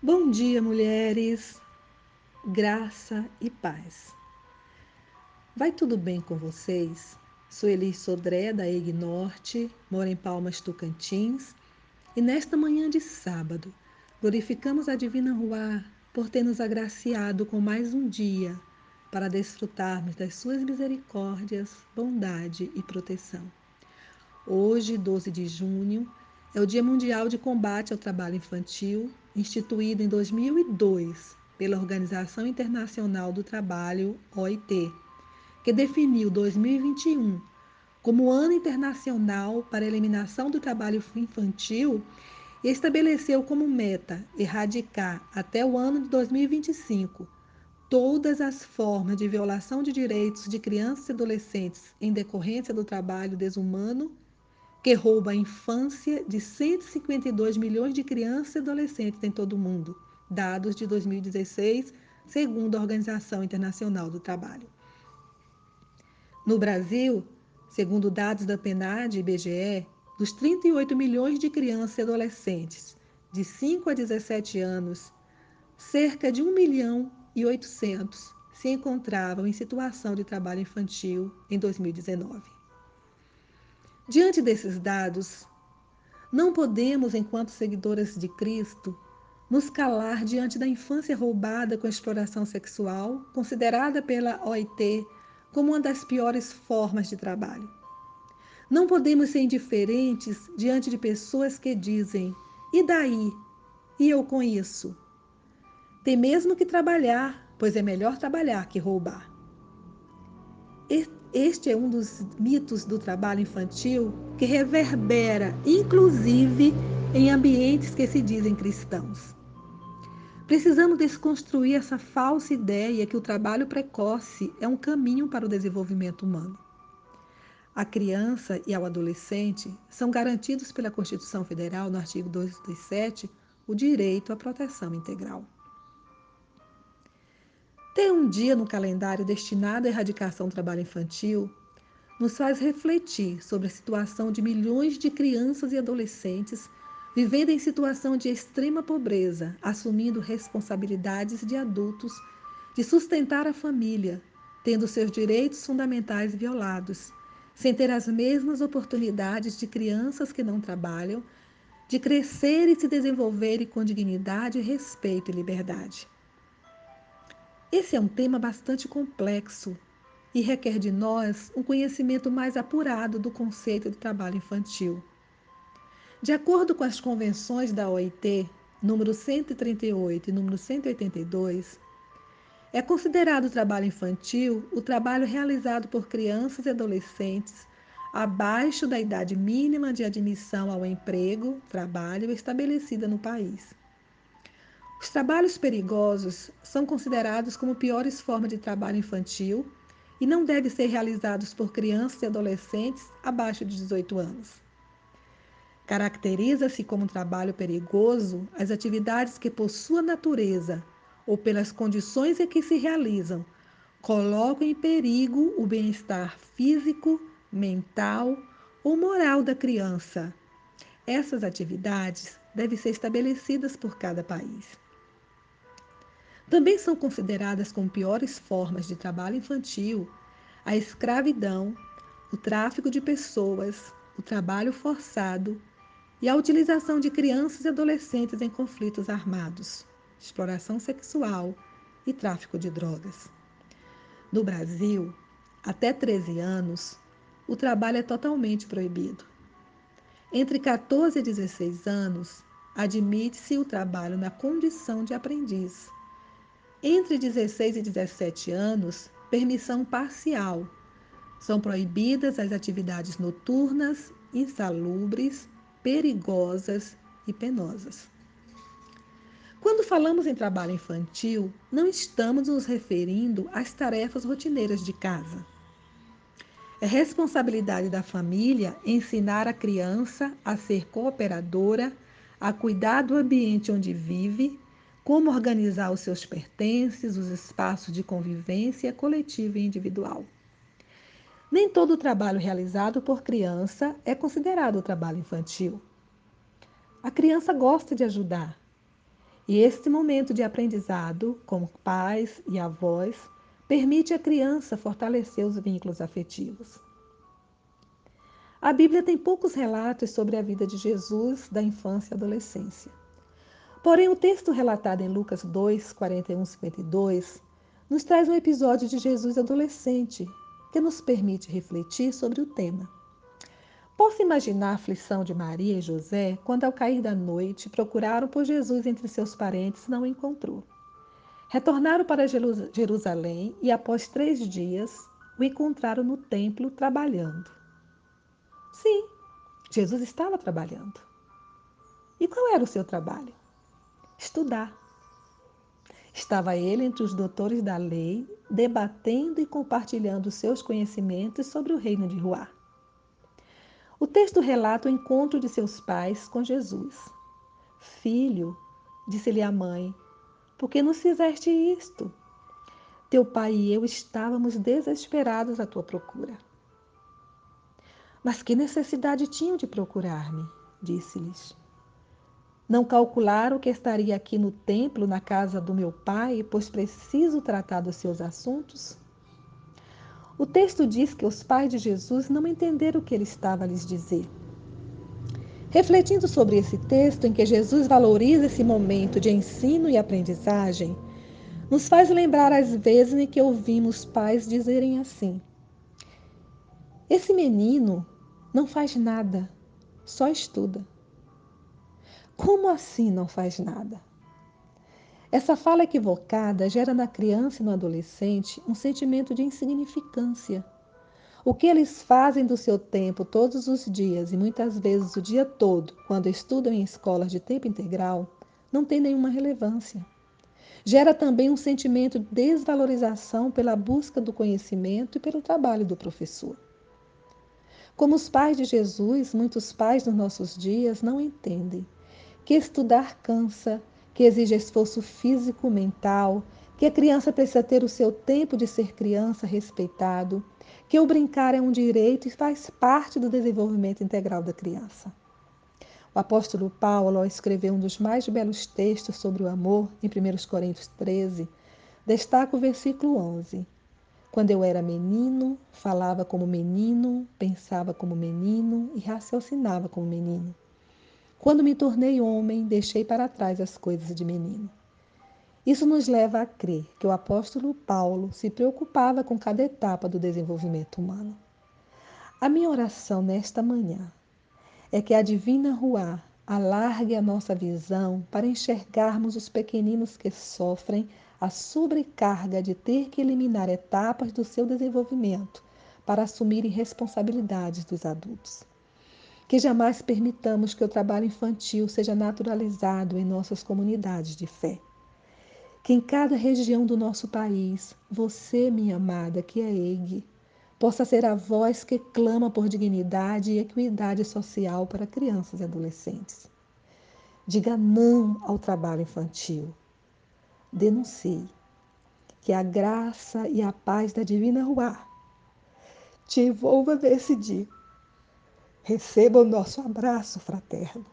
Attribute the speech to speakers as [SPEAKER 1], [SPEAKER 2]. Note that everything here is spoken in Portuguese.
[SPEAKER 1] Bom dia, mulheres. Graça e paz. Vai tudo bem com vocês? Sou Elis Sodré, da EG Norte, moro em Palmas, Tocantins, e nesta manhã de sábado, glorificamos a Divina Ruá por ter nos agraciado com mais um dia para desfrutarmos das suas misericórdias, bondade e proteção. Hoje, 12 de junho, é o Dia Mundial de Combate ao Trabalho Infantil, instituído em 2002 pela Organização Internacional do Trabalho, OIT, que definiu 2021 como Ano Internacional para a Eliminação do Trabalho Infantil e estabeleceu como meta erradicar até o ano de 2025 todas as formas de violação de direitos de crianças e adolescentes em decorrência do trabalho desumano que rouba a infância de 152 milhões de crianças e adolescentes em todo o mundo, dados de 2016, segundo a Organização Internacional do Trabalho. No Brasil, segundo dados da PNAD e IBGE, dos 38 milhões de crianças e adolescentes de 5 a 17 anos, cerca de 1 milhão e 800 se encontravam em situação de trabalho infantil em 2019. Diante desses dados, não podemos, enquanto seguidoras de Cristo, nos calar diante da infância roubada com a exploração sexual, considerada pela OIT como uma das piores formas de trabalho. Não podemos ser indiferentes diante de pessoas que dizem: e daí? E eu com isso? Tem mesmo que trabalhar, pois é melhor trabalhar que roubar. Este é um dos mitos do trabalho infantil que reverbera, inclusive, em ambientes que se dizem cristãos. Precisamos desconstruir essa falsa ideia que o trabalho precoce é um caminho para o desenvolvimento humano. A criança e ao adolescente são garantidos pela Constituição Federal, no artigo 227, o direito à proteção integral. Ter um dia no calendário destinado à erradicação do trabalho infantil nos faz refletir sobre a situação de milhões de crianças e adolescentes vivendo em situação de extrema pobreza, assumindo responsabilidades de adultos, de sustentar a família, tendo seus direitos fundamentais violados sem ter as mesmas oportunidades de crianças que não trabalham, de crescer e se desenvolverem com dignidade, respeito e liberdade. Esse é um tema bastante complexo e requer de nós um conhecimento mais apurado do conceito de trabalho infantil. De acordo com as convenções da OIT, número 138 e número 182, é considerado trabalho infantil o trabalho realizado por crianças e adolescentes abaixo da idade mínima de admissão ao emprego, trabalho estabelecida no país. Os trabalhos perigosos são considerados como piores formas de trabalho infantil e não devem ser realizados por crianças e adolescentes abaixo de 18 anos. Caracteriza-se como trabalho perigoso as atividades que, por sua natureza, ou pelas condições em que se realizam, colocam em perigo o bem-estar físico, mental ou moral da criança. Essas atividades devem ser estabelecidas por cada país. Também são consideradas como piores formas de trabalho infantil a escravidão, o tráfico de pessoas, o trabalho forçado e a utilização de crianças e adolescentes em conflitos armados exploração sexual e tráfico de drogas. No Brasil, até 13 anos, o trabalho é totalmente proibido. Entre 14 e 16 anos, admite-se o trabalho na condição de aprendiz. Entre 16 e 17 anos, permissão parcial. São proibidas as atividades noturnas, insalubres, perigosas e penosas. Quando falamos em trabalho infantil, não estamos nos referindo às tarefas rotineiras de casa. É responsabilidade da família ensinar a criança a ser cooperadora, a cuidar do ambiente onde vive, como organizar os seus pertences, os espaços de convivência coletiva e individual. Nem todo o trabalho realizado por criança é considerado trabalho infantil. A criança gosta de ajudar, E este momento de aprendizado, como pais e avós, permite à criança fortalecer os vínculos afetivos. A Bíblia tem poucos relatos sobre a vida de Jesus da infância e adolescência. Porém, o texto relatado em Lucas 2, 41 52 nos traz um episódio de Jesus adolescente que nos permite refletir sobre o tema. Posso imaginar a aflição de Maria e José quando, ao cair da noite, procuraram por Jesus entre seus parentes e não o encontrou. Retornaram para Jerusalém e, após três dias, o encontraram no templo trabalhando. Sim, Jesus estava trabalhando. E qual era o seu trabalho? Estudar. Estava ele entre os doutores da lei, debatendo e compartilhando seus conhecimentos sobre o reino de Ruá. O texto relata o encontro de seus pais com Jesus. Filho, disse-lhe a mãe, por que nos fizeste isto? Teu pai e eu estávamos desesperados à tua procura. Mas que necessidade tinham de procurar-me? Disse-lhes. Não calcularam que estaria aqui no templo, na casa do meu pai, pois preciso tratar dos seus assuntos? O texto diz que os pais de Jesus não entenderam o que ele estava a lhes dizer. Refletindo sobre esse texto, em que Jesus valoriza esse momento de ensino e aprendizagem, nos faz lembrar as vezes em que ouvimos pais dizerem assim: Esse menino não faz nada, só estuda. Como assim não faz nada? Essa fala equivocada gera na criança e no adolescente um sentimento de insignificância. O que eles fazem do seu tempo todos os dias e muitas vezes o dia todo, quando estudam em escolas de tempo integral, não tem nenhuma relevância. Gera também um sentimento de desvalorização pela busca do conhecimento e pelo trabalho do professor. Como os pais de Jesus, muitos pais nos nossos dias não entendem que estudar cansa, que exige esforço físico, mental, que a criança precisa ter o seu tempo de ser criança respeitado, que o brincar é um direito e faz parte do desenvolvimento integral da criança. O apóstolo Paulo, ao escrever um dos mais belos textos sobre o amor, em 1 Coríntios 13, destaca o versículo 11. Quando eu era menino, falava como menino, pensava como menino e raciocinava como menino. Quando me tornei homem, deixei para trás as coisas de menino. Isso nos leva a crer que o apóstolo Paulo se preocupava com cada etapa do desenvolvimento humano. A minha oração nesta manhã é que a divina Ruá alargue a nossa visão para enxergarmos os pequeninos que sofrem a sobrecarga de ter que eliminar etapas do seu desenvolvimento para assumirem responsabilidades dos adultos que jamais permitamos que o trabalho infantil seja naturalizado em nossas comunidades de fé. Que em cada região do nosso país, você, minha amada, que é EIG, possa ser a voz que clama por dignidade e equidade social para crianças e adolescentes. Diga não ao trabalho infantil. Denuncie que a graça e a paz da Divina Ruá te envolva nesse dia Receba o nosso abraço fraterno.